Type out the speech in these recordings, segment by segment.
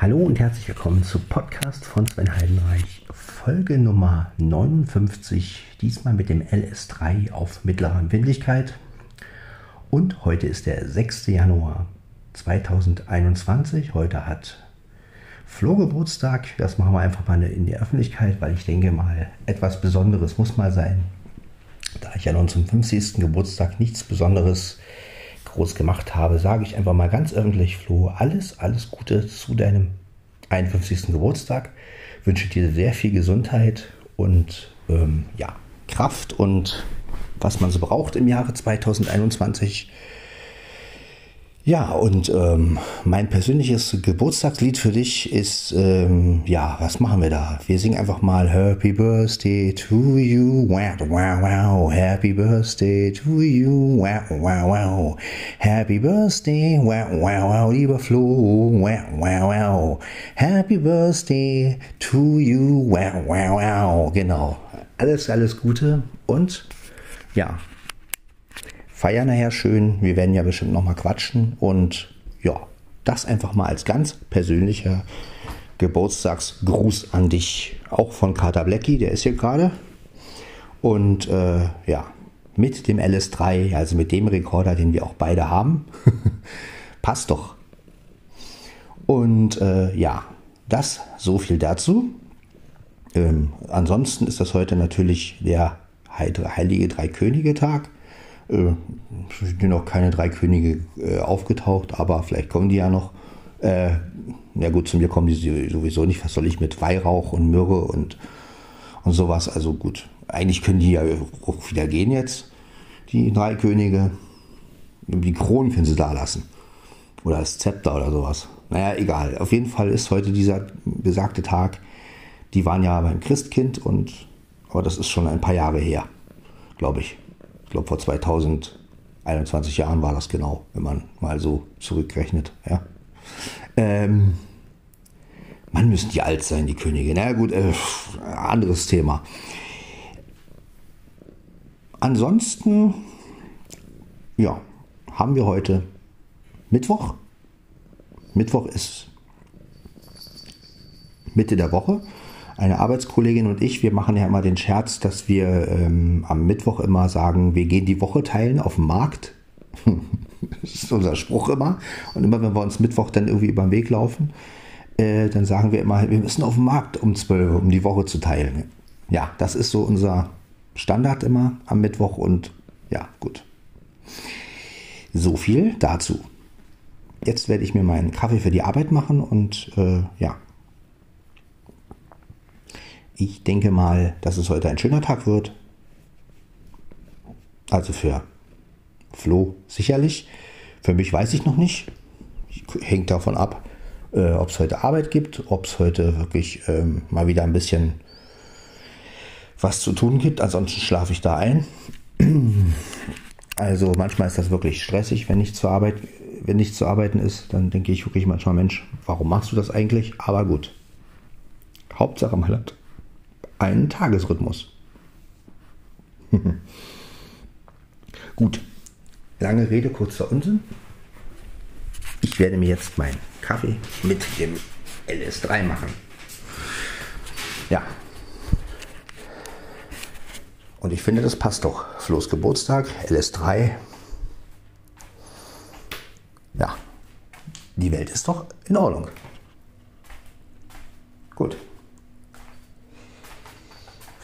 Hallo und herzlich willkommen zu Podcast von Sven Heidenreich, Folge Nummer 59, diesmal mit dem LS3 auf mittlerer Empfindlichkeit. Und heute ist der 6. Januar 2021. Heute hat Flo Geburtstag. Das machen wir einfach mal in der Öffentlichkeit, weil ich denke mal, etwas Besonderes muss mal sein. Da ich ja nun zum 50. Geburtstag nichts Besonderes groß gemacht habe, sage ich einfach mal ganz öffentlich, Flo, alles, alles Gute zu deinem 51. Geburtstag. Wünsche dir sehr viel Gesundheit und ähm, ja, Kraft und was man so braucht im Jahre 2021. Ja, und ähm, mein persönliches Geburtstagslied für dich ist, ähm, ja, was machen wir da? Wir singen einfach mal Happy Birthday to you, wow, wow, wow, Happy Birthday to you, wow, wow, wow, Happy Birthday, wow, wow, wow, lieber Flo, wow, wow, wow, Happy Birthday to you, wow, wow, wow, genau. Alles, alles Gute und ja, feiern nachher schön. Wir werden ja bestimmt nochmal quatschen. Und ja, das einfach mal als ganz persönlicher Geburtstagsgruß an dich. Auch von Carter Blackie, der ist hier gerade. Und äh, ja, mit dem LS3, also mit dem Rekorder, den wir auch beide haben. Passt doch. Und äh, ja, das so viel dazu. Ähm, ansonsten ist das heute natürlich der Heilige Drei Könige Tag. Äh, sind noch keine drei Könige äh, aufgetaucht, aber vielleicht kommen die ja noch. Äh, ja gut, zu mir kommen die sowieso nicht. Was soll ich mit Weihrauch und Myrrhe und, und sowas? Also gut, eigentlich können die ja auch wieder gehen jetzt, die drei Könige. Die Kronen können sie da lassen. Oder das Zepter oder sowas. Naja, egal. Auf jeden Fall ist heute dieser besagte Tag. Die waren ja beim Christkind und aber das ist schon ein paar Jahre her, glaube ich. Ich glaube, vor 2021 Jahren war das genau, wenn man mal so zurückrechnet. Ja. Ähm, man müssen die alt sein, die Könige. Na gut, äh, anderes Thema. Ansonsten, ja, haben wir heute Mittwoch. Mittwoch ist Mitte der Woche eine Arbeitskollegin und ich, wir machen ja immer den Scherz, dass wir ähm, am Mittwoch immer sagen, wir gehen die Woche teilen auf dem Markt. das ist unser Spruch immer. Und immer wenn wir uns Mittwoch dann irgendwie über den Weg laufen, äh, dann sagen wir immer, wir müssen auf dem Markt um 12 um die Woche zu teilen. Ja, das ist so unser Standard immer am Mittwoch und ja, gut. So viel dazu. Jetzt werde ich mir meinen Kaffee für die Arbeit machen und äh, ja, ich denke mal, dass es heute ein schöner Tag wird. Also für Flo sicherlich. Für mich weiß ich noch nicht. Hängt davon ab, äh, ob es heute Arbeit gibt, ob es heute wirklich ähm, mal wieder ein bisschen was zu tun gibt. Ansonsten schlafe ich da ein. Also manchmal ist das wirklich stressig, wenn nicht zur Arbeit, wenn nicht zu arbeiten ist, dann denke ich wirklich manchmal, Mensch, warum machst du das eigentlich? Aber gut. Hauptsache man hat einen Tagesrhythmus. Gut, lange Rede, kurzer Unsinn. Ich werde mir jetzt meinen Kaffee mit dem LS3 machen. Ja. Und ich finde, das passt doch. Flo's Geburtstag, LS3. Ja. Die Welt ist doch in Ordnung. Gut.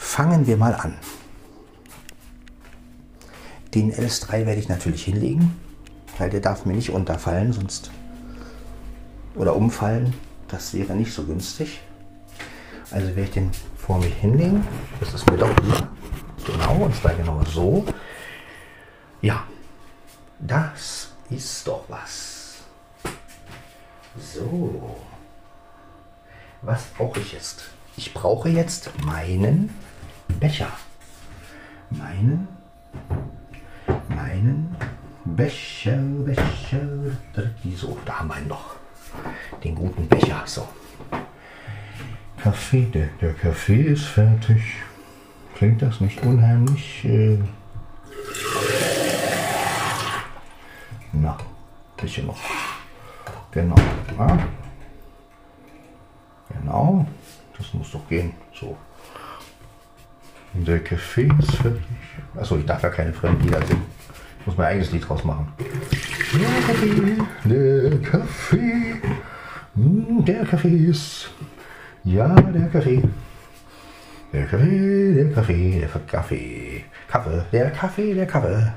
Fangen wir mal an. Den LS3 werde ich natürlich hinlegen, weil der darf mir nicht unterfallen, sonst oder umfallen. Das wäre nicht so günstig. Also werde ich den vor mich hinlegen. Das ist mir doch lieber. Genau, und zwar genau so. Ja, das ist doch was. So. Was brauche ich jetzt? Ich brauche jetzt meinen Becher. Meinen, meinen Becher, Becher. So, da haben wir ihn noch. Den guten Becher. So. Kaffee, der, der Kaffee ist fertig. Klingt das nicht unheimlich? Äh Na, bisschen noch. Genau. Ah. Genau, das muss doch gehen. So. Der Kaffee ist fertig. Achso, ich darf ja keine fremden Lieder singen. Ich muss mein eigenes Lied draus machen. Der Kaffee, der Kaffee, hm, der Kaffee ist. Ja, der Kaffee. Der Kaffee, der Kaffee, der Kaffee. Kaffee, der Kaffee, der Kaffee.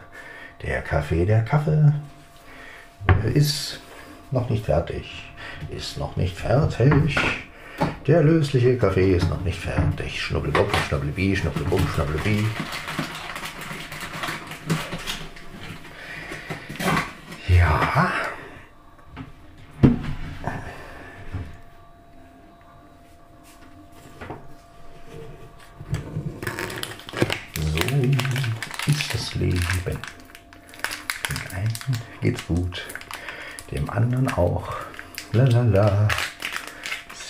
Der Kaffee, der Kaffee ist noch nicht fertig. Ist noch nicht fertig. Der lösliche Kaffee ist noch nicht fertig. Schnubbelbob, schnubbelbi, schnubbelbub, schnubbelbi. Ja. So ist das Leben. Dem einen geht's gut, dem anderen auch. La la la.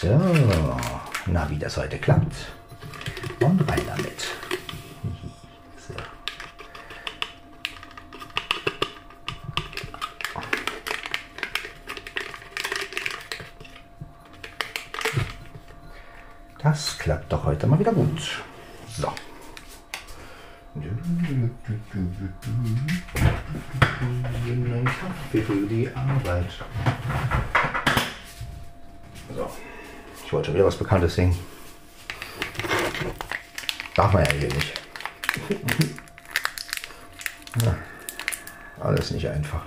So, na, wie das heute klappt. Und rein damit. So. Das klappt doch heute mal wieder gut. So. Ein Kaffee für die Arbeit. So. Ich wollte schon wieder was Bekanntes singen. Darf man ja hier nicht. Ja, alles nicht einfach.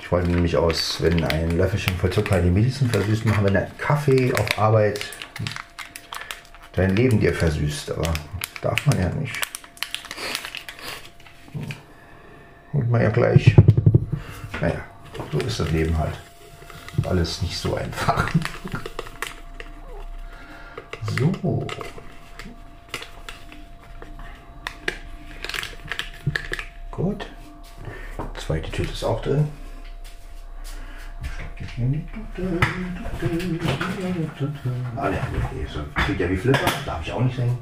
Ich wollte nämlich aus, wenn ein Löffelchen voll Zucker die Medizin versüßt machen, wenn ein Kaffee auf Arbeit dein Leben dir versüßt. Aber darf man ja nicht. Und man ja gleich. Naja, so ist das Leben halt. Alles nicht so einfach. So. Gut. Zweite Tüte ist auch drin. Ah, ne, so klingt ja wie Flipper, darf ich auch nicht singen.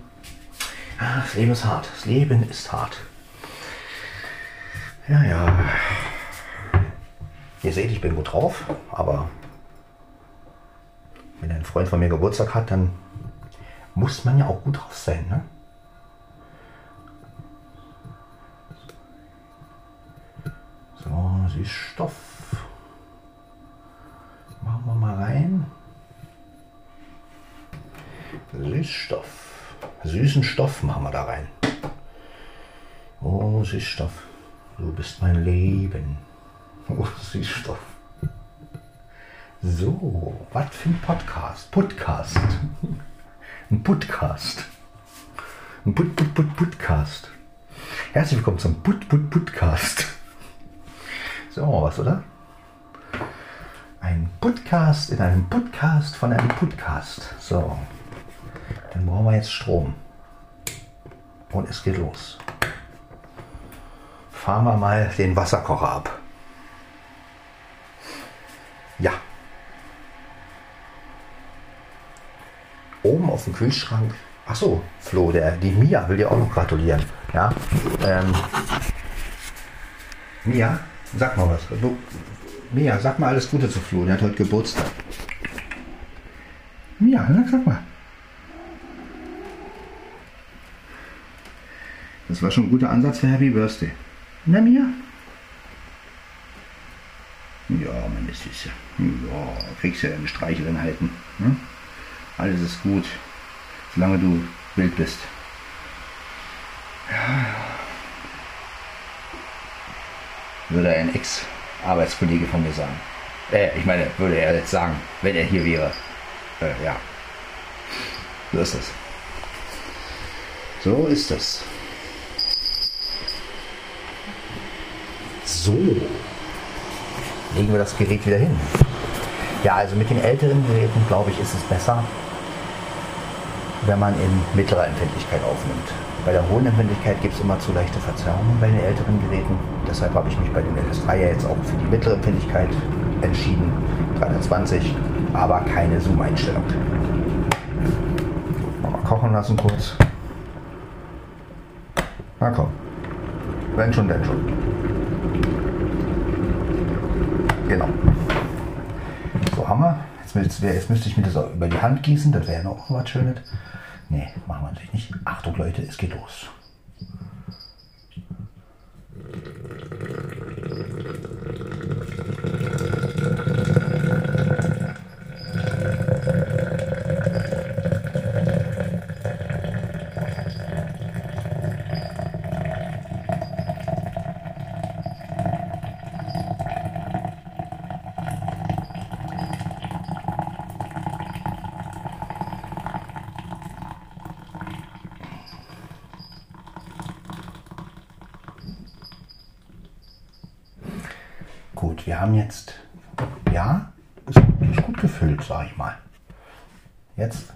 Das Leben ist hart. Das Leben ist hart. Ja, ja. Ihr seht, ich bin gut drauf, aber wenn ein Freund von mir Geburtstag hat, dann muss man ja auch gut drauf sein, ne? So, Süßstoff. Machen wir mal rein. Süßstoff. Süßen Stoff machen wir da rein. Oh, Süßstoff. Du bist mein Leben. Oh, Süßstoff. So, was für ein Podcast? Podcast. Ein Podcast. Ein Put, Put, Put, Podcast. Herzlich willkommen zum Put, Put, Podcast. So, was, oder? Ein Podcast in einem Podcast von einem Podcast. So, dann brauchen wir jetzt Strom. Und es geht los. Fahren wir mal den Wasserkocher ab. Ja. Oben auf dem Kühlschrank. Ach so, Flo, der, die Mia will dir auch noch gratulieren. Ja. Ähm, Mia, sag mal was. Mia, sag mal alles Gute zu Flo, der hat heute Geburtstag. Mia, sag mal. Das war schon ein guter Ansatz für Happy Birthday. Na, Mia? Ja, meine Süße. Ja, kriegst ja eine Streichelin halten. Ne? Alles ist gut, solange du wild bist. Würde ein Ex-Arbeitskollege von mir sagen. Äh, ich meine, würde er jetzt sagen, wenn er hier wäre. Äh, ja. So ist es. So ist es. So. Legen wir das Gerät wieder hin. Ja, also mit den älteren Geräten, glaube ich, ist es besser, wenn man in mittlerer Empfindlichkeit aufnimmt. Bei der hohen Empfindlichkeit gibt es immer zu leichte Verzerrungen bei den älteren Geräten. Deshalb habe ich mich bei dem LS3 ja jetzt auch für die mittlere Empfindlichkeit entschieden. 320, aber keine Zoom-Einstellung. Mal kochen lassen kurz. Na komm. Wenn schon, denn schon. Genau. So haben wir. Jetzt, jetzt, jetzt müsste ich mir das auch über die Hand gießen. Das wäre noch was Schönes. Nee, machen wir natürlich nicht. Achtung Leute, es geht los. Gut, wir haben jetzt, ja, ist, ist gut gefüllt, sag ich mal. Jetzt,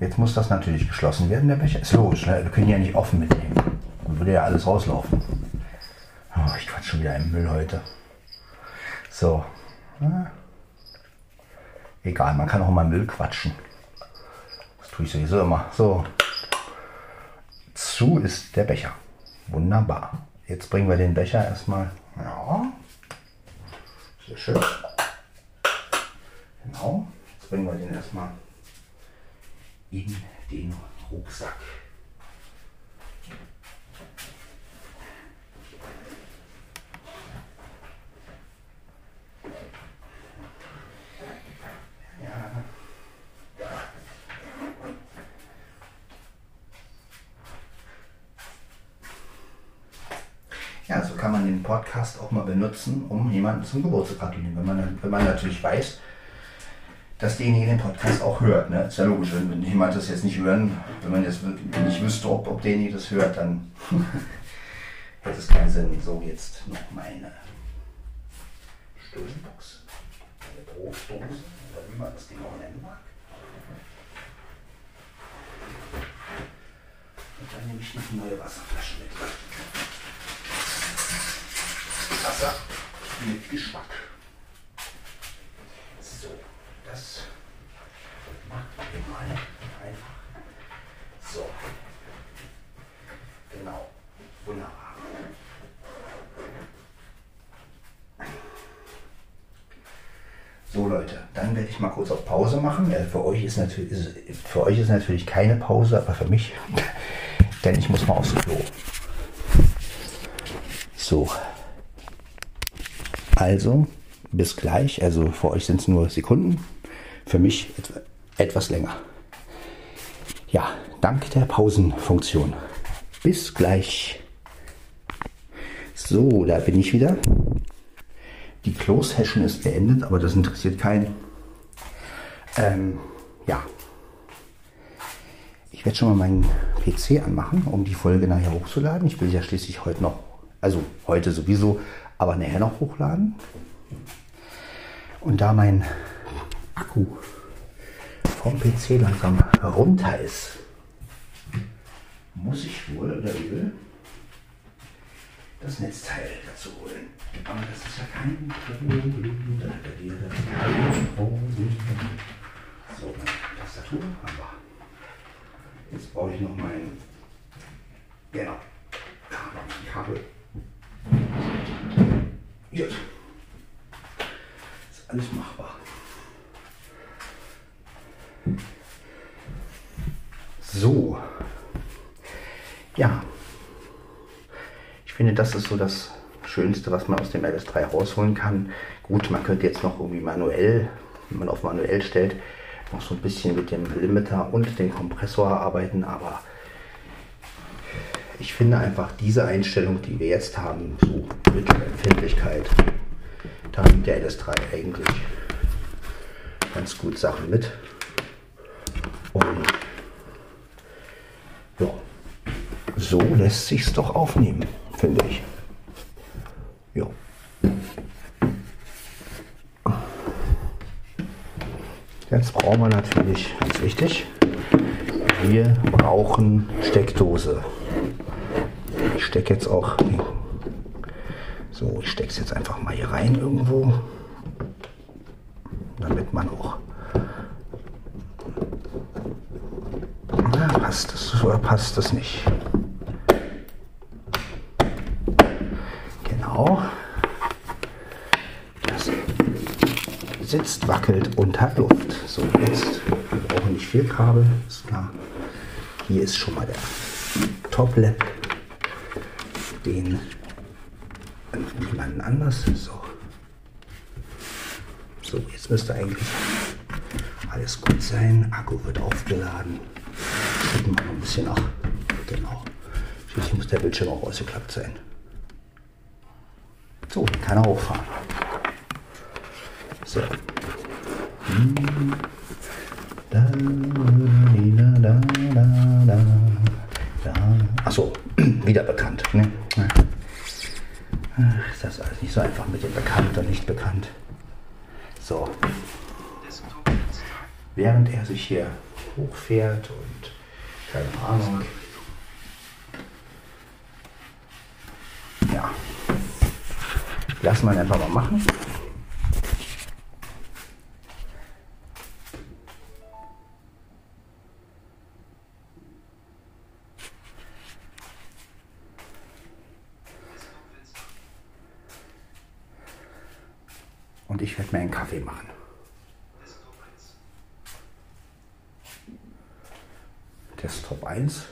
jetzt muss das natürlich geschlossen werden, der Becher. Ist logisch, ne? wir können ja nicht offen mitnehmen. Dann würde ja alles rauslaufen. Oh, ich quatsch schon wieder im Müll heute. So. Ja. Egal, man kann auch mal Müll quatschen. Das tue ich sowieso immer. So. Zu ist der Becher. Wunderbar. Jetzt bringen wir den Becher erstmal. Ja. Sehr schön. Genau. Jetzt bringen wir den erstmal in den Rucksack. Ja, so kann man den Benutzen, um jemanden zum Geburtstag gratulieren. Wenn man, wenn man natürlich weiß, dass derjenige den Podcast auch hört. Ne? Ist ja logisch, wenn, jemand das jetzt nicht hören, wenn man jetzt nicht wüsste, ob, ob derjenige das hört, dann hätte es keinen Sinn. So, jetzt noch meine Stuhlbox, eine Brotdose, oder wie man das Ding auch nennen mag. Und dann nehme ich noch neue Wasserflasche mit. Wasser mit Geschmack. So, das machen wir mal einfach. So. Genau. Wunderbar. So Leute, dann werde ich mal kurz auf Pause machen. Äh, für, euch ist natürlich, für euch ist natürlich keine Pause, aber für mich, denn ich muss mal aufs Klo. So. Also, bis gleich. Also für euch sind es nur Sekunden, für mich etwas länger. Ja, dank der Pausenfunktion. Bis gleich. So, da bin ich wieder. Die Close-Session ist beendet, aber das interessiert keinen. Ähm, ja. Ich werde schon mal meinen PC anmachen, um die Folge nachher hochzuladen. Ich will ja schließlich heute noch, also heute sowieso, aber nachher noch hochladen. Und da mein Akku vom PC langsam runter ist, muss ich wohl oder übel das Netzteil dazu holen. Aber das ist ja kein Problem. So, meine Tastatur haben wir. Jetzt brauche ich noch mein genau, Kabel. Gut. Ist alles machbar. So. Ja. Ich finde, das ist so das Schönste, was man aus dem LS3 rausholen kann. Gut, man könnte jetzt noch irgendwie manuell, wenn man auf manuell stellt, noch so ein bisschen mit dem Limiter und dem Kompressor arbeiten, aber ich finde einfach diese Einstellung, die wir jetzt haben, so Mittelempfindlichkeit, da nimmt der LS3 eigentlich ganz gut Sachen mit. Und ja, so lässt sich's doch aufnehmen, finde ich. Ja. Jetzt brauchen wir natürlich, ganz wichtig, wir brauchen Steckdose. Ich stecke jetzt auch, so, ich stecke es jetzt einfach mal hier rein irgendwo, damit man auch passt es oder passt es nicht? Genau. Das sitzt, wackelt und hat Luft. So, jetzt wir brauchen nicht viel Kabel, ist klar. Hier ist schon mal der Top-Lap. Den jemanden anders. So. So, jetzt müsste eigentlich alles gut sein. Akku wird aufgeladen. Schieben wir noch ein bisschen nach. Genau. Schließlich muss der Bildschirm auch ausgeklappt sein. So, kann er hochfahren. So. Achso, mit dem bekannt und nicht bekannt. So. Während er sich hier hochfährt und keine Ahnung. Ja. Lassen wir einfach mal machen. Und ich werde mir einen Kaffee machen. Desktop 1.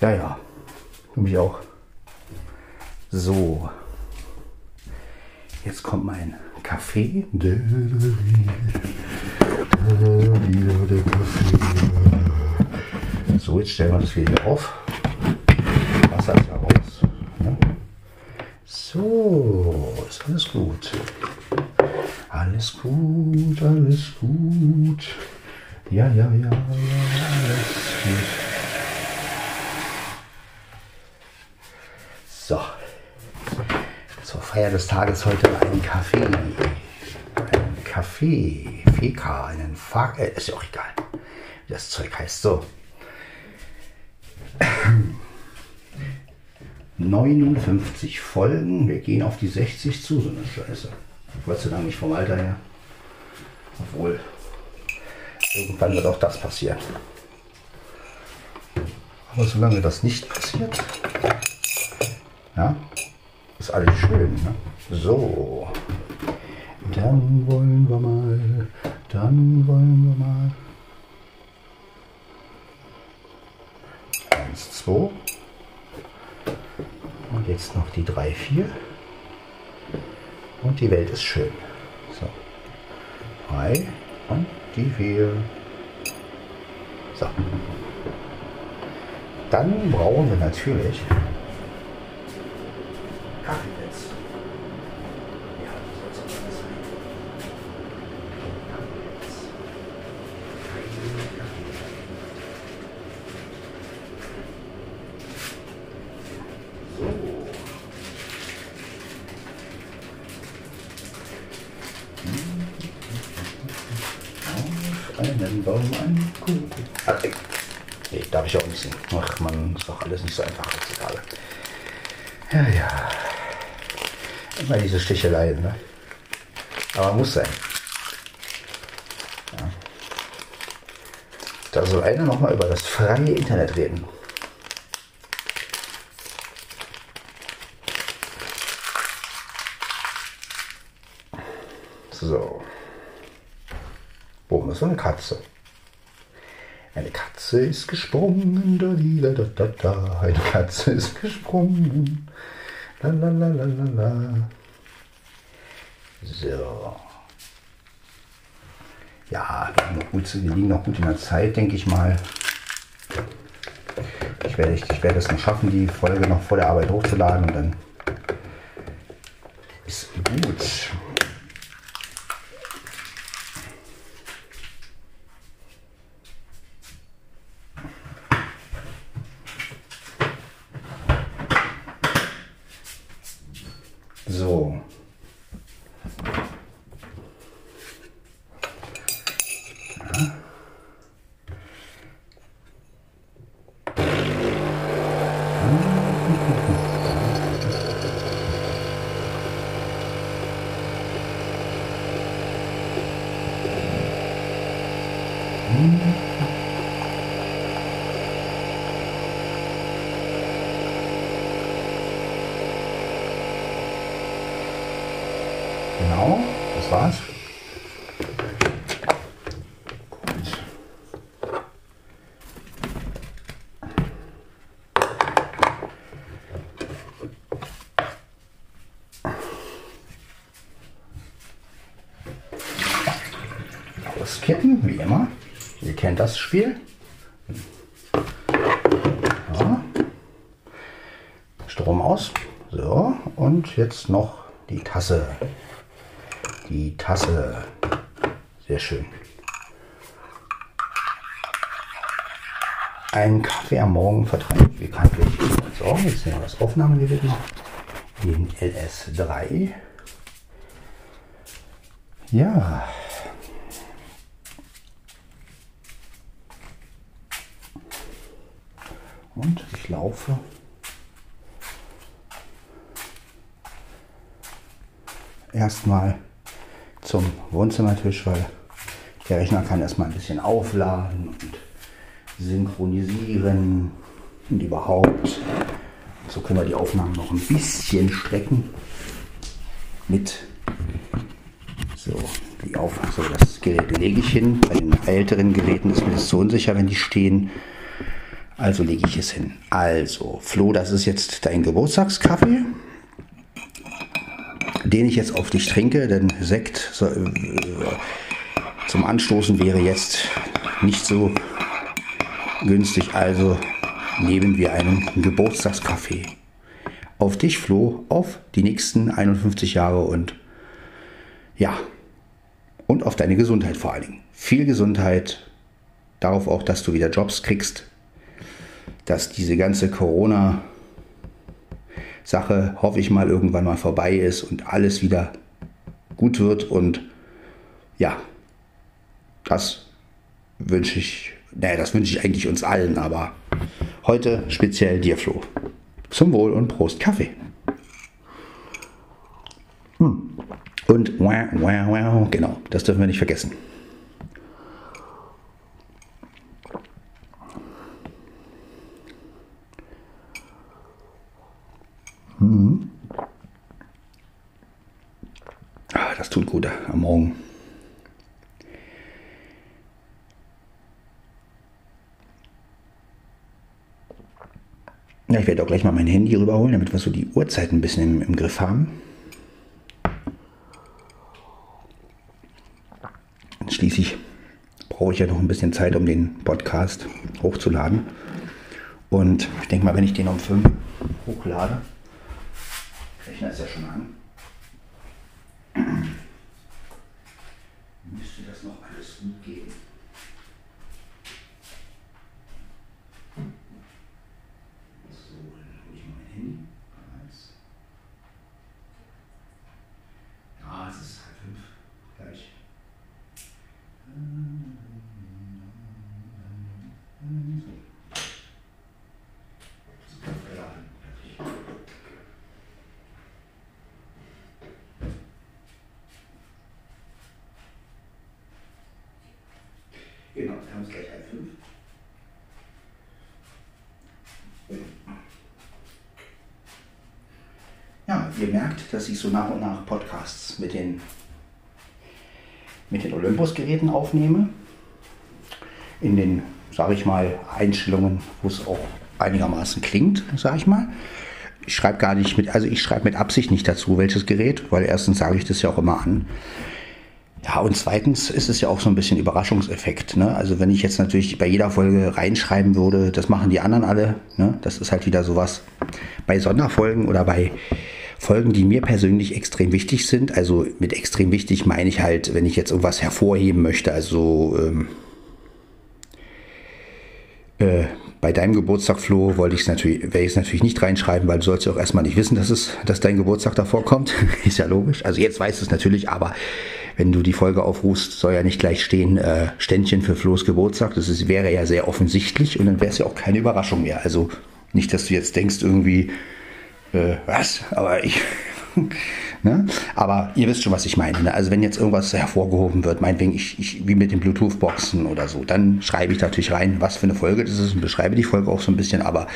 Ja, ja. Mich auch. So. Jetzt kommt mein Kaffee. So, jetzt stellen wir das wieder auf. Wasser ist ja raus. Ja. So, ist alles gut. Alles gut, alles gut. Ja, ja, ja, ja, alles gut. So. Zur Feier des Tages heute ein Kaffee. Kaffee. FK. Einen Fa äh, ist ja auch egal, wie das Zeug heißt. So. 59 Folgen. Wir gehen auf die 60 zu, so eine Scheiße. Gott sei Dank nicht vom Alter her. Obwohl, irgendwann wird auch das passieren. Aber solange das nicht passiert, ja, ist alles schön. Ne? So, dann wollen wir mal, dann wollen wir mal. Eins, zwei. Und jetzt noch die drei, vier. Und die Welt ist schön. So. Drei und die vier. So. Dann brauchen wir natürlich Kaffeeplätze. Ja, das soll es auch sein. Kaffeeplätze. So. Auf einen Baum ein Kuchen. Ach, ey. nee, darf ich auch nicht singen. Ach man, ist doch alles nicht so einfach heutzutage. Ja, ja. Immer Sticheleien, ne? Aber muss sein. Ja. Da soll einer nochmal über das freie Internet reden. So. Boom, ist so eine Katze. Eine Katze ist gesprungen, da, da, da, da, da. Eine Katze ist gesprungen. La, la, la, la, la, la. So. Ja, wir liegen, noch gut, wir liegen noch gut in der Zeit, denke ich mal. Ich werde, ich, ich werde es noch schaffen, die Folge noch vor der Arbeit hochzuladen und dann ist gut. So. Ja. Genau, das war's. Auskippen, wie immer. Ihr kennt das Spiel. Ja. Strom aus. So, und jetzt noch die Tasse. Die Tasse. Sehr schön. Ein Kaffee am Morgen vertreibt bekanntlich. So, jetzt nehmen wir das Aufnahmegerät noch. Den LS3. Ja. Und ich laufe erstmal zum Wohnzimmertisch, weil der Rechner kann erstmal ein bisschen aufladen und synchronisieren und überhaupt. So können wir die Aufnahmen noch ein bisschen strecken mit so die auf so das Gerät lege ich hin. Bei den älteren Geräten ist mir das so unsicher, wenn die stehen. Also lege ich es hin. Also, Flo, das ist jetzt dein Geburtstagskaffee den ich jetzt auf dich trinke, denn Sekt so, äh, zum Anstoßen wäre jetzt nicht so günstig. Also nehmen wir einen Geburtstagskaffee. Auf dich, Flo, auf die nächsten 51 Jahre und ja, und auf deine Gesundheit vor allen Dingen. Viel Gesundheit, darauf auch, dass du wieder Jobs kriegst, dass diese ganze Corona- Sache, hoffe ich mal, irgendwann mal vorbei ist und alles wieder gut wird. Und ja, das wünsche ich, naja, das wünsche ich eigentlich uns allen, aber heute speziell dir, Flo. Zum Wohl und Prost Kaffee. Hm. Und wow, wow, wow, genau, das dürfen wir nicht vergessen. Ah, das tut gut am Morgen. Ja, ich werde auch gleich mal mein Handy rüberholen, damit wir so die Uhrzeit ein bisschen im, im Griff haben. Schließlich brauche ich ja noch ein bisschen Zeit, um den Podcast hochzuladen. Und ich denke mal, wenn ich den um 5 hochlade, Rechner ist ja schon an. Müsste das noch alles gut gehen? 1 gleich 1,5. Ja, ihr merkt, dass ich so nach und nach Podcasts mit den, mit den Olympus-Geräten aufnehme. In den, sage ich mal, Einstellungen, wo es auch einigermaßen klingt, sage ich mal ich schreibe gar nicht mit, also ich schreibe mit Absicht nicht dazu, welches Gerät, weil erstens sage ich das ja auch immer an. Ja, und zweitens ist es ja auch so ein bisschen Überraschungseffekt. Ne? Also wenn ich jetzt natürlich bei jeder Folge reinschreiben würde, das machen die anderen alle, ne? das ist halt wieder sowas. Bei Sonderfolgen oder bei Folgen, die mir persönlich extrem wichtig sind, also mit extrem wichtig meine ich halt, wenn ich jetzt irgendwas hervorheben möchte, also ähm, äh, bei deinem Geburtstag, Flo, wollte ich es natürlich, werde ich es natürlich nicht reinschreiben, weil du sollst ja auch erstmal nicht wissen, dass es, dass dein Geburtstag davor kommt. ist ja logisch. Also jetzt weißt du es natürlich, aber wenn du die Folge aufrufst, soll ja nicht gleich stehen, äh, Ständchen für Flo's Geburtstag. Das ist, wäre ja sehr offensichtlich und dann wäre es ja auch keine Überraschung mehr. Also nicht, dass du jetzt denkst irgendwie, äh, was? Aber ich. ne? Aber ihr wisst schon, was ich meine. Ne? Also wenn jetzt irgendwas hervorgehoben wird, meinetwegen ich, ich, wie mit den Bluetooth-Boxen oder so, dann schreibe ich natürlich rein, was für eine Folge das ist und beschreibe die Folge auch so ein bisschen. Aber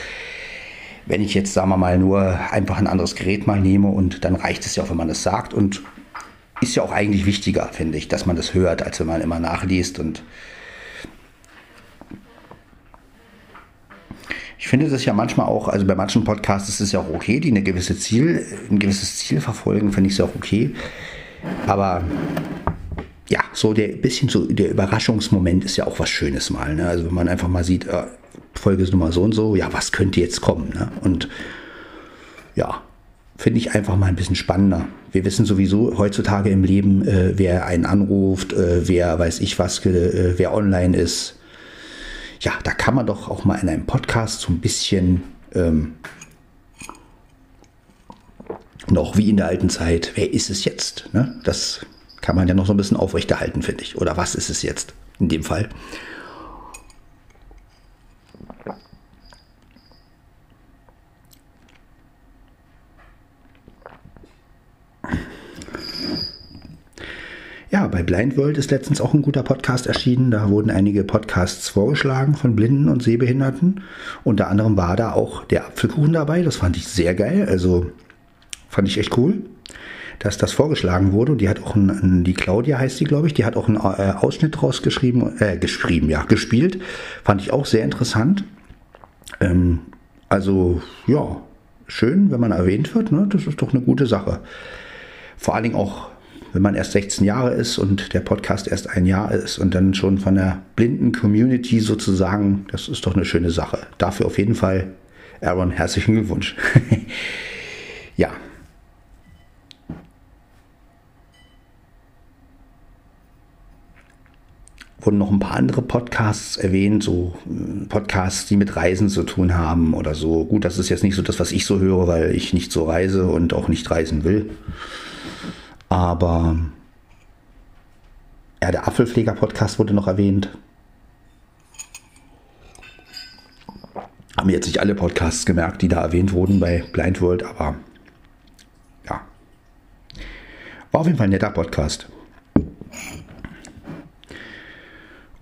wenn ich jetzt, sagen wir mal, nur einfach ein anderes Gerät mal nehme und dann reicht es ja auch, wenn man das sagt und ist ja auch eigentlich wichtiger, finde ich, dass man das hört, als wenn man immer nachliest und Ich finde das ja manchmal auch, also bei manchen Podcasts ist es ja auch okay, die eine gewisse Ziel, ein gewisses Ziel verfolgen, finde ich es auch okay. Aber ja, so der bisschen so der Überraschungsmoment ist ja auch was Schönes mal. Ne? Also wenn man einfach mal sieht, äh, Folge ist Nummer so und so, ja, was könnte jetzt kommen? Ne? Und ja, finde ich einfach mal ein bisschen spannender. Wir wissen sowieso heutzutage im Leben, äh, wer einen anruft, äh, wer weiß ich was, äh, wer online ist ja, da kann man doch auch mal in einem Podcast so ein bisschen ähm, noch wie in der alten Zeit, wer ist es jetzt? Ne? Das kann man ja noch so ein bisschen aufrechterhalten, finde ich. Oder was ist es jetzt in dem Fall? Ja, bei Blind World ist letztens auch ein guter Podcast erschienen. Da wurden einige Podcasts vorgeschlagen von Blinden und Sehbehinderten. Unter anderem war da auch der Apfelkuchen dabei. Das fand ich sehr geil. Also fand ich echt cool, dass das vorgeschlagen wurde. Und die hat auch ein, die Claudia heißt sie, glaube ich, die hat auch einen äh, Ausschnitt rausgeschrieben, äh, geschrieben, ja, gespielt. Fand ich auch sehr interessant. Ähm, also, ja, schön, wenn man erwähnt wird. Ne? Das ist doch eine gute Sache. Vor allen Dingen auch wenn man erst 16 Jahre ist und der Podcast erst ein Jahr ist und dann schon von der blinden Community sozusagen, das ist doch eine schöne Sache. Dafür auf jeden Fall, Aaron, herzlichen Glückwunsch. ja. Wurden noch ein paar andere Podcasts erwähnt, so äh, Podcasts, die mit Reisen zu tun haben oder so. Gut, das ist jetzt nicht so das, was ich so höre, weil ich nicht so reise und auch nicht reisen will. Aber ja, der Apfelpfleger-Podcast wurde noch erwähnt. Haben jetzt nicht alle Podcasts gemerkt, die da erwähnt wurden bei Blind World, aber ja. War auf jeden Fall ein netter Podcast.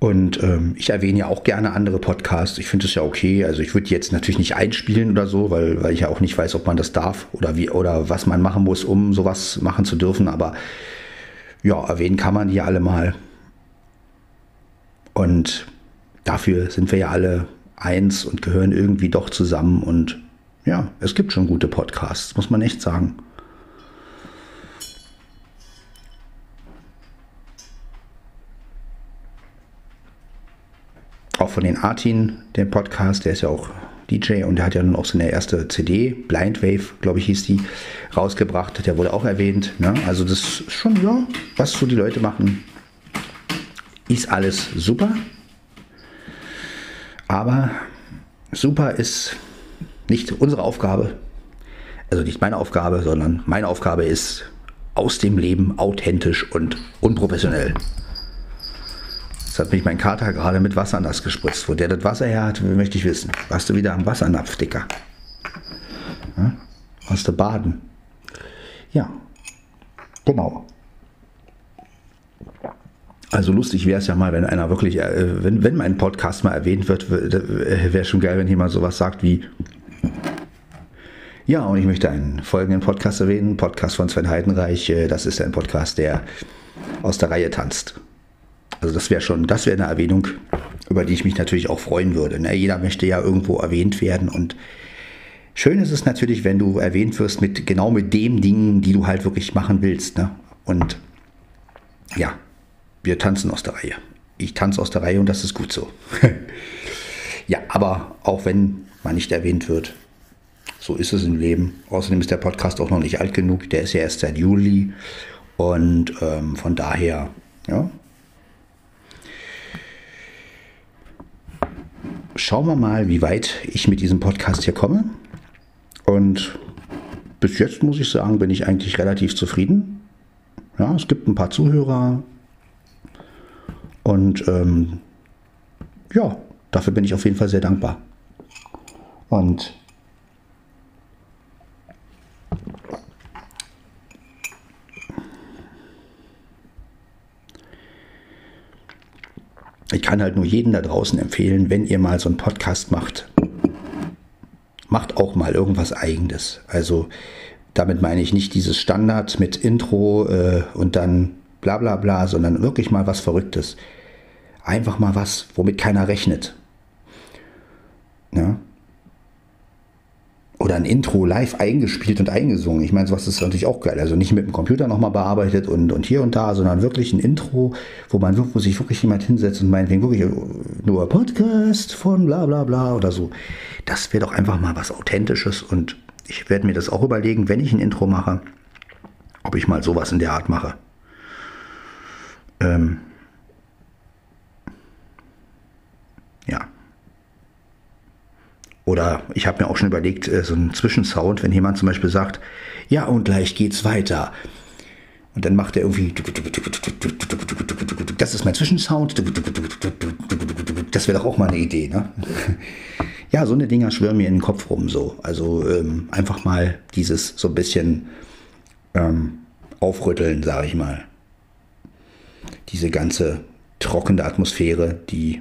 Und ähm, ich erwähne ja auch gerne andere Podcasts. Ich finde es ja okay. Also ich würde jetzt natürlich nicht einspielen oder so, weil, weil ich ja auch nicht weiß, ob man das darf oder wie oder was man machen muss, um sowas machen zu dürfen. Aber ja, erwähnen kann man die ja alle mal. Und dafür sind wir ja alle eins und gehören irgendwie doch zusammen. Und ja, es gibt schon gute Podcasts, muss man echt sagen. Auch von den Artin, dem Podcast, der ist ja auch DJ und der hat ja nun auch seine erste CD, Blind Wave, glaube ich, hieß die, rausgebracht. Der wurde auch erwähnt. Ne? Also das ist schon, ja, was so die Leute machen, ist alles super. Aber super ist nicht unsere Aufgabe. Also nicht meine Aufgabe, sondern meine Aufgabe ist aus dem Leben authentisch und unprofessionell. Jetzt hat mich mein Kater gerade mit Wasser nass gespritzt. Wo der das Wasser her hat, möchte ich wissen. Warst du wieder am Wassernapf, Dicker? Ja? Warst du baden? Ja, genau. Also lustig wäre es ja mal, wenn einer wirklich, äh, wenn, wenn mein Podcast mal erwähnt wird, wäre schon geil, wenn jemand sowas sagt wie, ja, und ich möchte einen folgenden Podcast erwähnen, Podcast von Sven Heidenreich. Äh, das ist ein Podcast, der aus der Reihe tanzt. Also das wäre schon, das wäre eine Erwähnung, über die ich mich natürlich auch freuen würde. Ne? Jeder möchte ja irgendwo erwähnt werden und schön ist es natürlich, wenn du erwähnt wirst mit genau mit dem Dingen, die du halt wirklich machen willst. Ne? Und ja, wir tanzen aus der Reihe. Ich tanze aus der Reihe und das ist gut so. ja, aber auch wenn man nicht erwähnt wird, so ist es im Leben. Außerdem ist der Podcast auch noch nicht alt genug. Der ist ja erst seit Juli. Und ähm, von daher, ja, schauen wir mal, wie weit ich mit diesem Podcast hier komme. Und bis jetzt muss ich sagen, bin ich eigentlich relativ zufrieden. Ja, es gibt ein paar Zuhörer. Und ähm, ja, dafür bin ich auf jeden Fall sehr dankbar. Und ich kann halt nur jeden da draußen empfehlen, wenn ihr mal so einen Podcast macht, macht auch mal irgendwas Eigenes. Also damit meine ich nicht dieses Standard mit Intro äh, und dann bla bla bla, sondern wirklich mal was Verrücktes. Einfach mal was, womit keiner rechnet. Ja? Oder ein Intro live eingespielt und eingesungen. Ich meine, sowas ist natürlich auch geil. Also nicht mit dem Computer nochmal bearbeitet und, und hier und da, sondern wirklich ein Intro, wo man wo sich wirklich jemand hinsetzt und meinetwegen wirklich nur Podcast von bla bla bla oder so. Das wäre doch einfach mal was Authentisches und ich werde mir das auch überlegen, wenn ich ein Intro mache, ob ich mal sowas in der Art mache. Ähm ja. Oder ich habe mir auch schon überlegt, so ein Zwischensound, wenn jemand zum Beispiel sagt, ja und gleich geht's weiter. Und dann macht er irgendwie, das ist mein Zwischensound, das wäre doch auch mal eine Idee, ne? Ja, so eine Dinger schwören mir in den Kopf rum so. Also ähm, einfach mal dieses so ein bisschen ähm, aufrütteln, sage ich mal. Diese ganze trockene Atmosphäre, die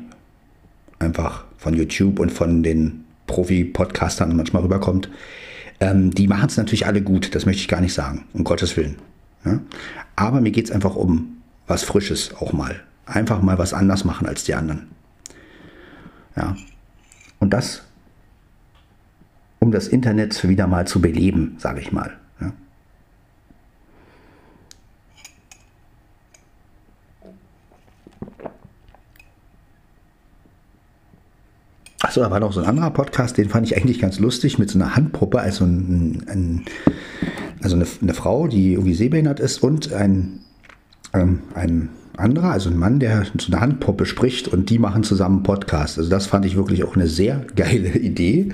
einfach von YouTube und von den Profi-Podcastern manchmal rüberkommt. Ähm, die machen es natürlich alle gut, das möchte ich gar nicht sagen, um Gottes Willen. Ja? Aber mir geht es einfach um was Frisches auch mal. Einfach mal was anders machen als die anderen. Ja, und das, um das Internet wieder mal zu beleben, sage ich mal. Ja. Achso, da war noch so ein anderer Podcast, den fand ich eigentlich ganz lustig, mit so einer Handpuppe, also, ein, ein, also eine, eine, Frau, die irgendwie sehbehindert ist und ein, ähm, ein anderer, also ein Mann, der zu einer Handpuppe spricht und die machen zusammen einen Podcast. Also das fand ich wirklich auch eine sehr geile Idee.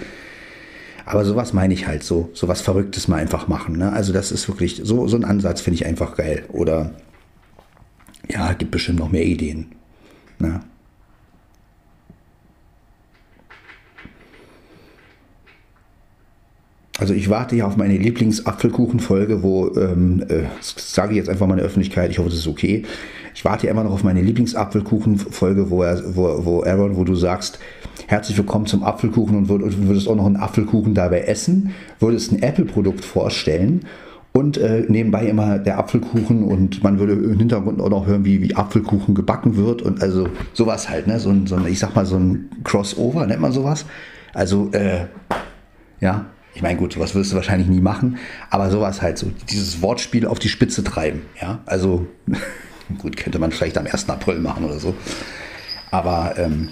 Aber sowas meine ich halt so, sowas Verrücktes mal einfach machen. Ne? Also das ist wirklich, so, so ein Ansatz finde ich einfach geil. Oder ja, gibt bestimmt noch mehr Ideen. Ne? Also ich warte ja auf meine Lieblingsapfelkuchenfolge, wo, ähm, äh, sage ich jetzt einfach mal in der Öffentlichkeit, ich hoffe, das ist okay. Ich warte ja immer noch auf meine Lieblingsapfelkuchenfolge, wo, er, wo, wo Aaron, wo du sagst, herzlich willkommen zum Apfelkuchen und würdest auch noch einen Apfelkuchen dabei essen, würdest ein Apple-Produkt vorstellen und äh, nebenbei immer der Apfelkuchen und man würde im Hintergrund auch noch hören, wie, wie Apfelkuchen gebacken wird und also sowas halt, ne? So ein, so ein, ich sag mal, so ein Crossover, nennt man sowas. Also, äh, ja, ich meine, gut, sowas wirst du wahrscheinlich nie machen, aber sowas halt so, dieses Wortspiel auf die Spitze treiben, ja. Also, gut, könnte man vielleicht am 1. April machen oder so. Aber ähm,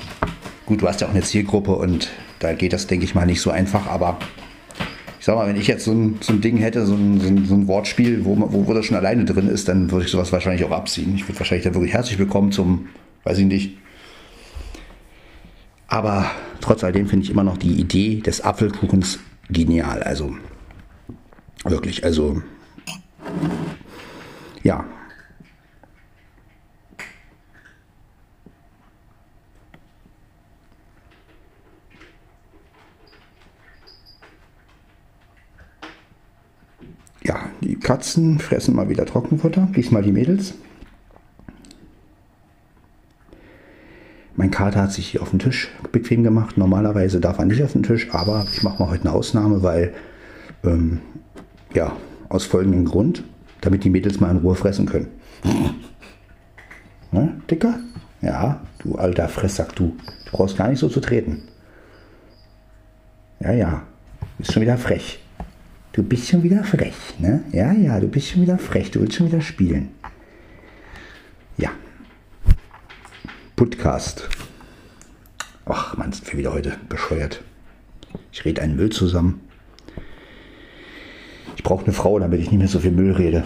gut, du hast ja auch eine Zielgruppe und da geht das, denke ich mal, nicht so einfach, aber ich sag mal, wenn ich jetzt so ein, so ein Ding hätte, so ein, so ein, so ein Wortspiel, wo, wo, das schon alleine drin ist, dann würde ich sowas wahrscheinlich auch abziehen. Ich würde wahrscheinlich dann wirklich herzlich willkommen zum, weiß ich nicht. Aber trotz alledem finde ich immer noch die Idee des Apfelkuchens genial. Also wirklich, also ja. Ja, die Katzen fressen mal wieder Trockenfutter, diesmal die Mädels. Mein Kater hat sich hier auf den Tisch bequem gemacht. Normalerweise darf er nicht auf den Tisch, aber ich mache mal heute eine Ausnahme, weil, ähm, ja, aus folgendem Grund, damit die Mädels mal in Ruhe fressen können. Ne, Dicker? Ja, du alter Fressack, du. Du brauchst gar nicht so zu treten. Ja, ja, du bist schon wieder frech. Du bist schon wieder frech, ne? Ja, ja, du bist schon wieder frech. Du willst schon wieder spielen. Ja. Podcast. Ach, man, sind wir wieder heute bescheuert. Ich rede einen Müll zusammen. Ich brauche eine Frau, damit ich nicht mehr so viel Müll rede.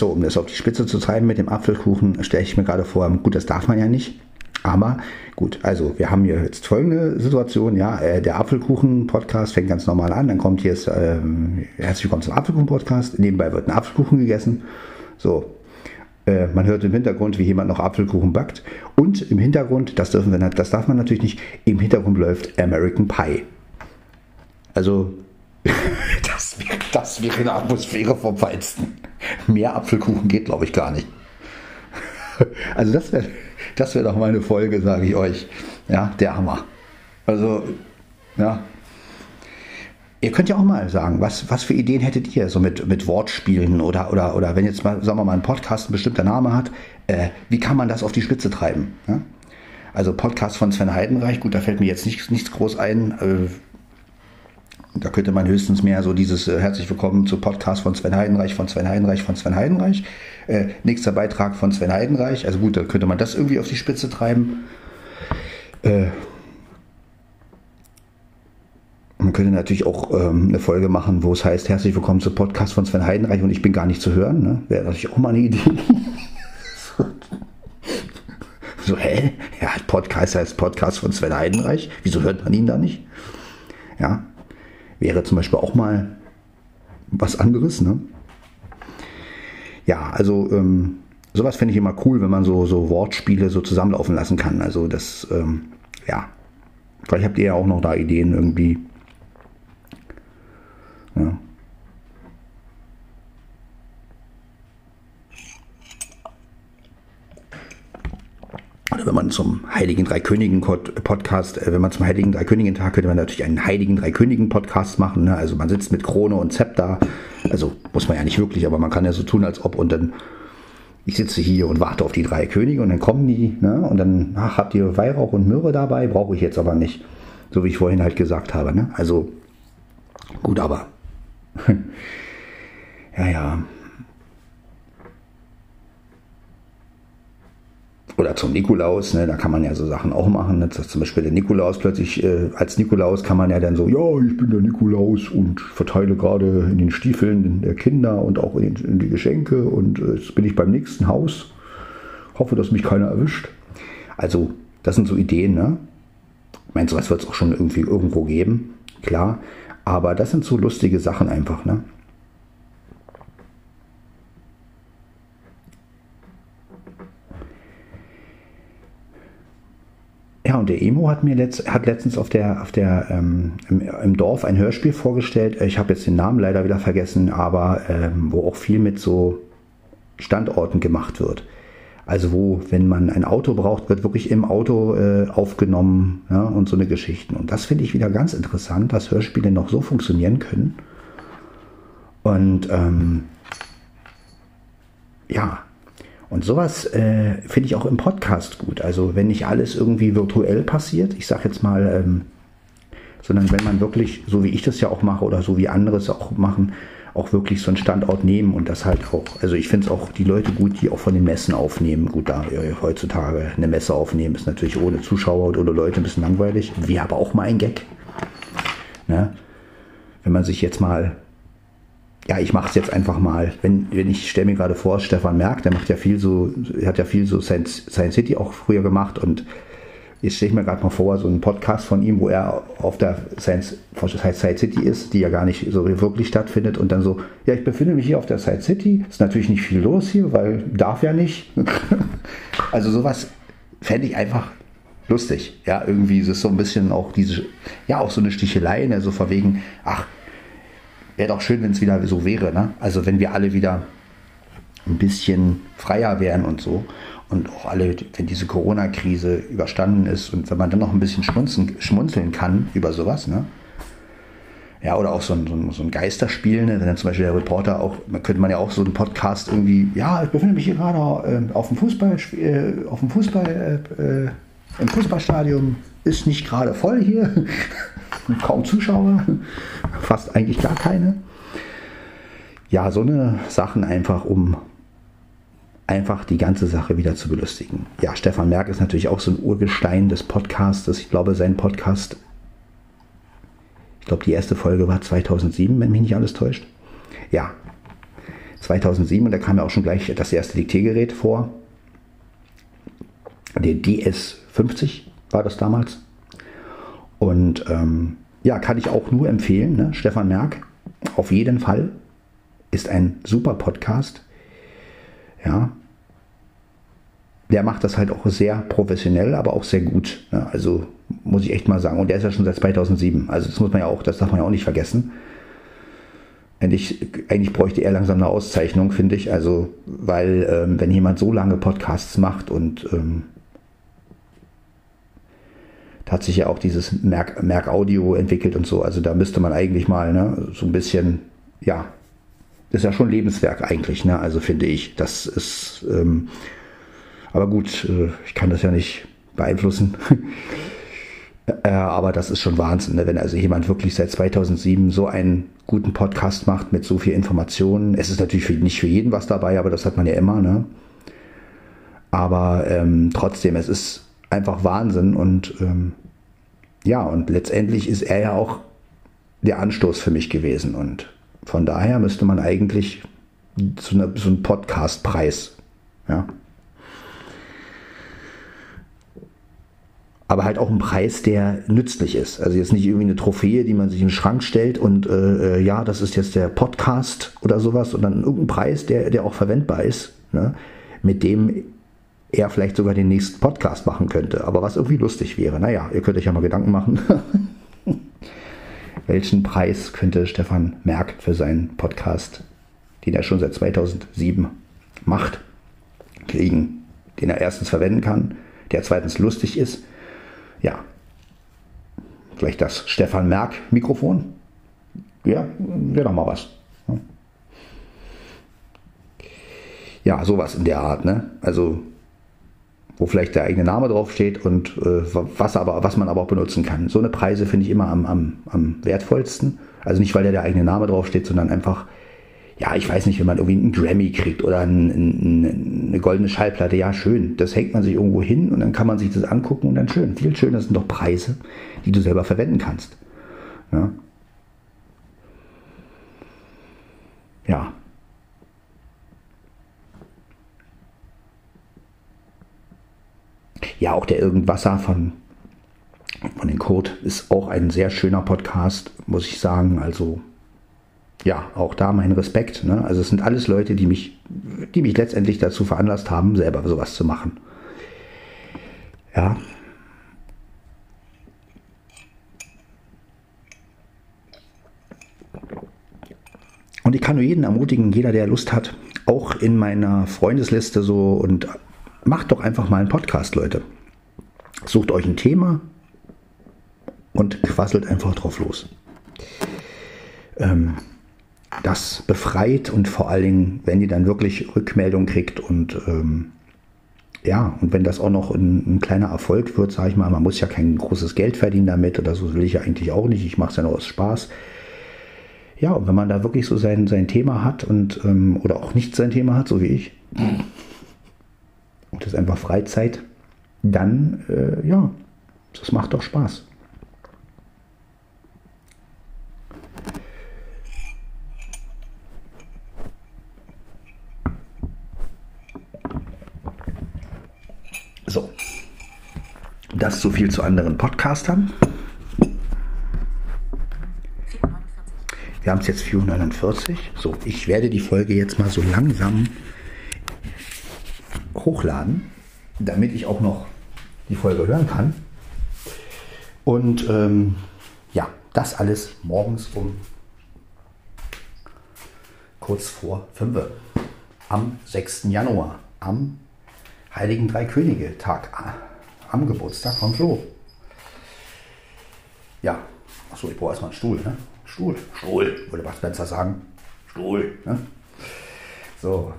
Achso, um das auf die Spitze zu treiben mit dem Apfelkuchen, stelle ich mir gerade vor, gut, das darf man ja nicht. Aber gut, also wir haben hier jetzt folgende Situation, ja, äh, der Apfelkuchen-Podcast fängt ganz normal an, dann kommt hier, ähm, herzlich willkommen zum Apfelkuchen-Podcast, nebenbei wird ein Apfelkuchen gegessen, so, äh, man hört im Hintergrund, wie jemand noch Apfelkuchen backt und im Hintergrund, das dürfen wir, das darf man natürlich nicht, im Hintergrund läuft American Pie. Also, das wäre, das wäre eine Atmosphäre vom Feinsten. Mehr Apfelkuchen geht, glaube ich, gar nicht. Also das wäre das wär doch mal eine Folge, sage ich euch. Ja, der Hammer. Also, ja. Ihr könnt ja auch mal sagen, was, was für Ideen hättet ihr so mit, mit Wortspielen oder, oder, oder wenn jetzt mal, sagen wir mal, ein Podcast ein bestimmter Name hat, äh, wie kann man das auf die Spitze treiben? Ja? Also Podcast von Sven Heidenreich, gut, da fällt mir jetzt nichts, nichts groß ein. Äh, da könnte man höchstens mehr so dieses äh, Herzlich willkommen zu Podcast von Sven Heidenreich, von Sven Heidenreich, von Sven Heidenreich. Äh, nächster Beitrag von Sven Heidenreich. Also gut, da könnte man das irgendwie auf die Spitze treiben. Äh, man könnte natürlich auch ähm, eine Folge machen, wo es heißt, herzlich willkommen zu Podcast von Sven Heidenreich und ich bin gar nicht zu hören. Ne? Wäre natürlich auch mal eine Idee. so, hä? Ja, Podcast heißt Podcast von Sven Heidenreich. Wieso hört man ihn da nicht? Ja, wäre zum Beispiel auch mal was anderes. Ne? Ja, also ähm, sowas finde ich immer cool, wenn man so, so Wortspiele so zusammenlaufen lassen kann. Also das, ähm, ja, vielleicht habt ihr ja auch noch da Ideen irgendwie. Ja. Oder wenn man zum Heiligen Dreikönigen Podcast, äh, wenn man zum Heiligen Dreikönigen Tag könnte man natürlich einen Heiligen Dreikönigen Podcast machen. Ne? Also man sitzt mit Krone und Zepter. Also muss man ja nicht wirklich, aber man kann ja so tun, als ob und dann ich sitze hier und warte auf die drei Könige und dann kommen die ne? und dann ach, habt ihr Weihrauch und Myrrhe dabei, brauche ich jetzt aber nicht. So wie ich vorhin halt gesagt habe. Ne? Also gut, aber ja, ja. Oder zum Nikolaus, ne, da kann man ja so Sachen auch machen. Ne? zum Beispiel der Nikolaus plötzlich, äh, als Nikolaus kann man ja dann so, ja, ich bin der Nikolaus und verteile gerade in den Stiefeln der Kinder und auch in, in die Geschenke und äh, jetzt bin ich beim nächsten Haus. Hoffe, dass mich keiner erwischt. Also, das sind so Ideen, ne? Ich meine, sowas wird es auch schon irgendwie irgendwo geben, klar. Aber das sind so lustige Sachen einfach, ne? Ja, und der Emo hat mir letzt, hat letztens auf der, auf der, ähm, im, im, Dorf ein Hörspiel vorgestellt. Ich habe jetzt den Namen leider wieder vergessen, aber ähm, wo auch viel mit so Standorten gemacht wird. Also wo, wenn man ein Auto braucht, wird wirklich im Auto äh, aufgenommen ja, und so eine Geschichten. Und das finde ich wieder ganz interessant, dass Hörspiele noch so funktionieren können. Und ähm, ja, und sowas äh, finde ich auch im Podcast gut. Also wenn nicht alles irgendwie virtuell passiert, ich sage jetzt mal, ähm, sondern wenn man wirklich, so wie ich das ja auch mache oder so wie andere es auch machen, auch wirklich so einen Standort nehmen und das halt auch, also ich finde es auch die Leute gut, die auch von den Messen aufnehmen. Gut, da heutzutage eine Messe aufnehmen ist natürlich ohne Zuschauer oder Leute ein bisschen langweilig. Wie aber auch mal ein Gag. Ne? Wenn man sich jetzt mal, ja, ich mache es jetzt einfach mal, wenn, wenn ich stelle mir gerade vor, Stefan Merck, der macht ja viel so, hat ja viel so Science, Science City auch früher gemacht und Jetzt stelle ich mir gerade mal vor, so einen Podcast von ihm, wo er auf der Science, Science City ist, die ja gar nicht so wirklich stattfindet und dann so, ja, ich befinde mich hier auf der Science City, ist natürlich nicht viel los hier, weil darf ja nicht. also sowas fände ich einfach lustig. Ja, irgendwie ist es so ein bisschen auch diese, ja, auch so eine Stichelei, ne, so verwegen, ach, wäre doch schön, wenn es wieder so wäre, ne? Also wenn wir alle wieder ein bisschen freier wären und so und auch alle, wenn diese Corona-Krise überstanden ist und wenn man dann noch ein bisschen schmunzeln, schmunzeln kann über sowas, ne? Ja, oder auch so ein, so ein, so ein Geisterspiel, ne? wenn dann zum Beispiel der Reporter auch, könnte man ja auch so einen Podcast irgendwie, ja, ich befinde mich hier gerade äh, auf dem Fußball, äh, auf dem Fußball, äh, äh, im Fußballstadion, ist nicht gerade voll hier, kaum Zuschauer, fast eigentlich gar keine. Ja, so eine Sachen einfach, um einfach die ganze Sache wieder zu belustigen. Ja, Stefan Merck ist natürlich auch so ein Urgestein des Podcastes. Ich glaube, sein Podcast, ich glaube, die erste Folge war 2007, wenn mich nicht alles täuscht. Ja, 2007 und da kam ja auch schon gleich das erste Diktiergerät vor. Der DS50 war das damals. Und ähm, ja, kann ich auch nur empfehlen. Ne? Stefan Merck, auf jeden Fall, ist ein super Podcast. Ja. Der macht das halt auch sehr professionell, aber auch sehr gut. Ne? Also muss ich echt mal sagen. Und der ist ja schon seit 2007. Also das muss man ja auch, das darf man ja auch nicht vergessen. Eigentlich, eigentlich bräuchte er langsam eine Auszeichnung, finde ich. Also, weil ähm, wenn jemand so lange Podcasts macht und ähm, hat sich ja auch dieses Merk, Merk Audio entwickelt und so. Also da müsste man eigentlich mal ne, so ein bisschen, ja, ist ja schon Lebenswerk eigentlich, ne? Also finde ich. Das ist, ähm, aber gut, äh, ich kann das ja nicht beeinflussen. äh, aber das ist schon Wahnsinn, ne? wenn also jemand wirklich seit 2007 so einen guten Podcast macht mit so viel Informationen. Es ist natürlich für, nicht für jeden was dabei, aber das hat man ja immer, ne? Aber ähm, trotzdem, es ist einfach Wahnsinn und ähm, ja, und letztendlich ist er ja auch der Anstoß für mich gewesen und von daher müsste man eigentlich so, eine, so einen Podcastpreis, ja. aber halt auch ein Preis, der nützlich ist. Also jetzt nicht irgendwie eine Trophäe, die man sich in den Schrank stellt und äh, äh ja, das ist jetzt der Podcast oder sowas, sondern irgendein Preis, der, der auch verwendbar ist, ne? mit dem er vielleicht sogar den nächsten Podcast machen könnte. Aber was irgendwie lustig wäre. Naja, ihr könnt euch ja mal Gedanken machen. Welchen Preis könnte Stefan Merck für seinen Podcast, den er schon seit 2007 macht, kriegen? Den er erstens verwenden kann, der zweitens lustig ist. Ja, vielleicht das Stefan Merck Mikrofon. Ja, wäre doch mal was. Ja, sowas in der Art, ne? Also wo vielleicht der eigene Name draufsteht und äh, was, aber, was man aber auch benutzen kann. So eine Preise finde ich immer am, am, am wertvollsten. Also nicht, weil da der eigene Name draufsteht, sondern einfach, ja, ich weiß nicht, wenn man irgendwie einen Grammy kriegt oder ein, ein, eine goldene Schallplatte, ja, schön. Das hängt man sich irgendwo hin und dann kann man sich das angucken und dann schön. Viel schöner sind doch Preise, die du selber verwenden kannst. Ja. ja. Ja, auch der Irgendwasser von, von den Code ist auch ein sehr schöner Podcast, muss ich sagen. Also ja, auch da mein Respekt. Ne? Also es sind alles Leute, die mich, die mich letztendlich dazu veranlasst haben, selber sowas zu machen. Ja. Und ich kann nur jeden ermutigen, jeder, der Lust hat, auch in meiner Freundesliste so und macht doch einfach mal einen Podcast, Leute. Sucht euch ein Thema und quasselt einfach drauf los. Ähm, das befreit und vor allen Dingen, wenn ihr dann wirklich Rückmeldung kriegt und ähm, ja, und wenn das auch noch ein, ein kleiner Erfolg wird, sage ich mal, man muss ja kein großes Geld verdienen damit oder so will ich ja eigentlich auch nicht. Ich mache es ja nur aus Spaß. Ja, und wenn man da wirklich so sein, sein Thema hat und ähm, oder auch nicht sein Thema hat, so wie ich, das ist einfach Freizeit, dann äh, ja, das macht doch Spaß. So, das so viel zu anderen Podcastern. Wir haben es jetzt 449. So, ich werde die Folge jetzt mal so langsam hochladen, damit ich auch noch die Folge hören kann. Und ähm, ja, das alles morgens um kurz vor 5 am 6. Januar, am Heiligen Drei Könige Tag, am Geburtstag von Flo. Ja, achso, ich brauche erstmal einen Stuhl, ne? Stuhl, Stuhl, würde Bud Spencer sagen. Stuhl, ne? So,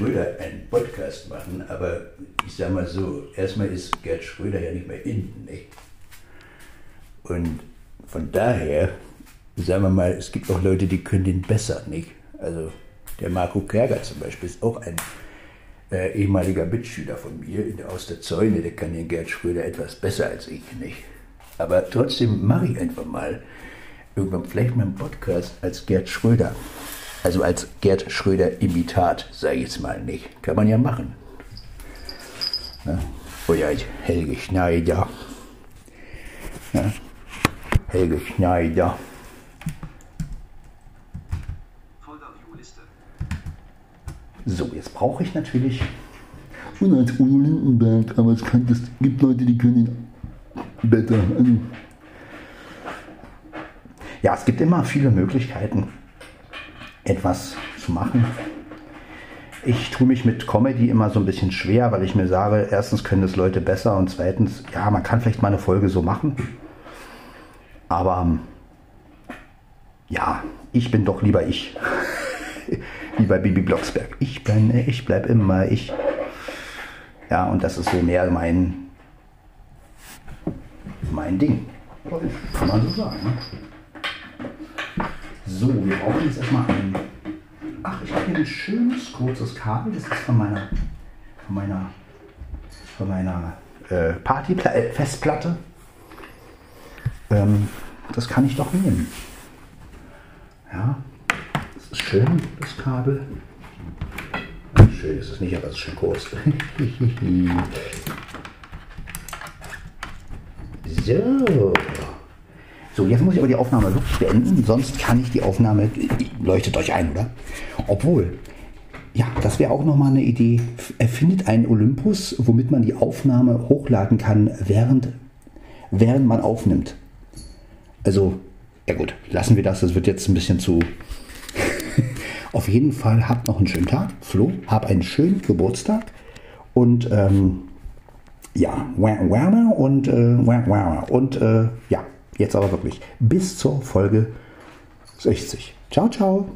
Schröder einen Podcast machen, aber ich sage mal so, erstmal ist Gerd Schröder ja nicht mehr in. Nicht? Und von daher, sagen wir mal, es gibt auch Leute, die können den besser, nicht? Also Der Marco Kerger zum Beispiel ist auch ein äh, ehemaliger Mitschüler von mir in, aus der Zäune. Der kann den Gerd Schröder etwas besser als ich, nicht? Aber trotzdem mache ich einfach mal irgendwann vielleicht mal einen Podcast als Gerd Schröder. Also als Gerd Schröder-Imitat, sage ich jetzt mal nicht. Kann man ja machen. Ja. Oder als Helge Schneider. Ja. Helge Schneider. So, jetzt brauche ich natürlich. Und als Udo Lindenberg, aber es kann, das gibt Leute, die können ihn besser. Also, ja, es gibt immer viele Möglichkeiten, etwas zu machen. Ich tue mich mit Comedy immer so ein bisschen schwer, weil ich mir sage, erstens können das Leute besser und zweitens, ja, man kann vielleicht mal eine Folge so machen. Aber ja, ich bin doch lieber ich. Wie bei Bibi Blocksberg. Ich bin, ich bleib immer ich. Ja, und das ist so mehr mein, mein Ding. Kann man so sagen. Ne? So, wir brauchen jetzt erstmal ein. Ach, ich habe hier ein schönes kurzes Kabel. Das ist von meiner, von meiner, von meiner äh, Party-Festplatte. Ähm, das kann ich doch nehmen. Ja, das ist schön, das Kabel. Schön ist es nicht, aber es ist schön kurz. so. So, jetzt muss ich aber die Aufnahme beenden, sonst kann ich die Aufnahme, leuchtet euch ein, oder? Obwohl, ja, das wäre auch nochmal eine Idee. Erfindet einen Olympus, womit man die Aufnahme hochladen kann, während, während man aufnimmt. Also, ja gut, lassen wir das. Das wird jetzt ein bisschen zu. Auf jeden Fall habt noch einen schönen Tag. Flo, hab einen schönen Geburtstag. Und ähm, ja, und, äh, und äh, ja, jetzt aber wirklich bis zur Folge 60. Ciao, ciao.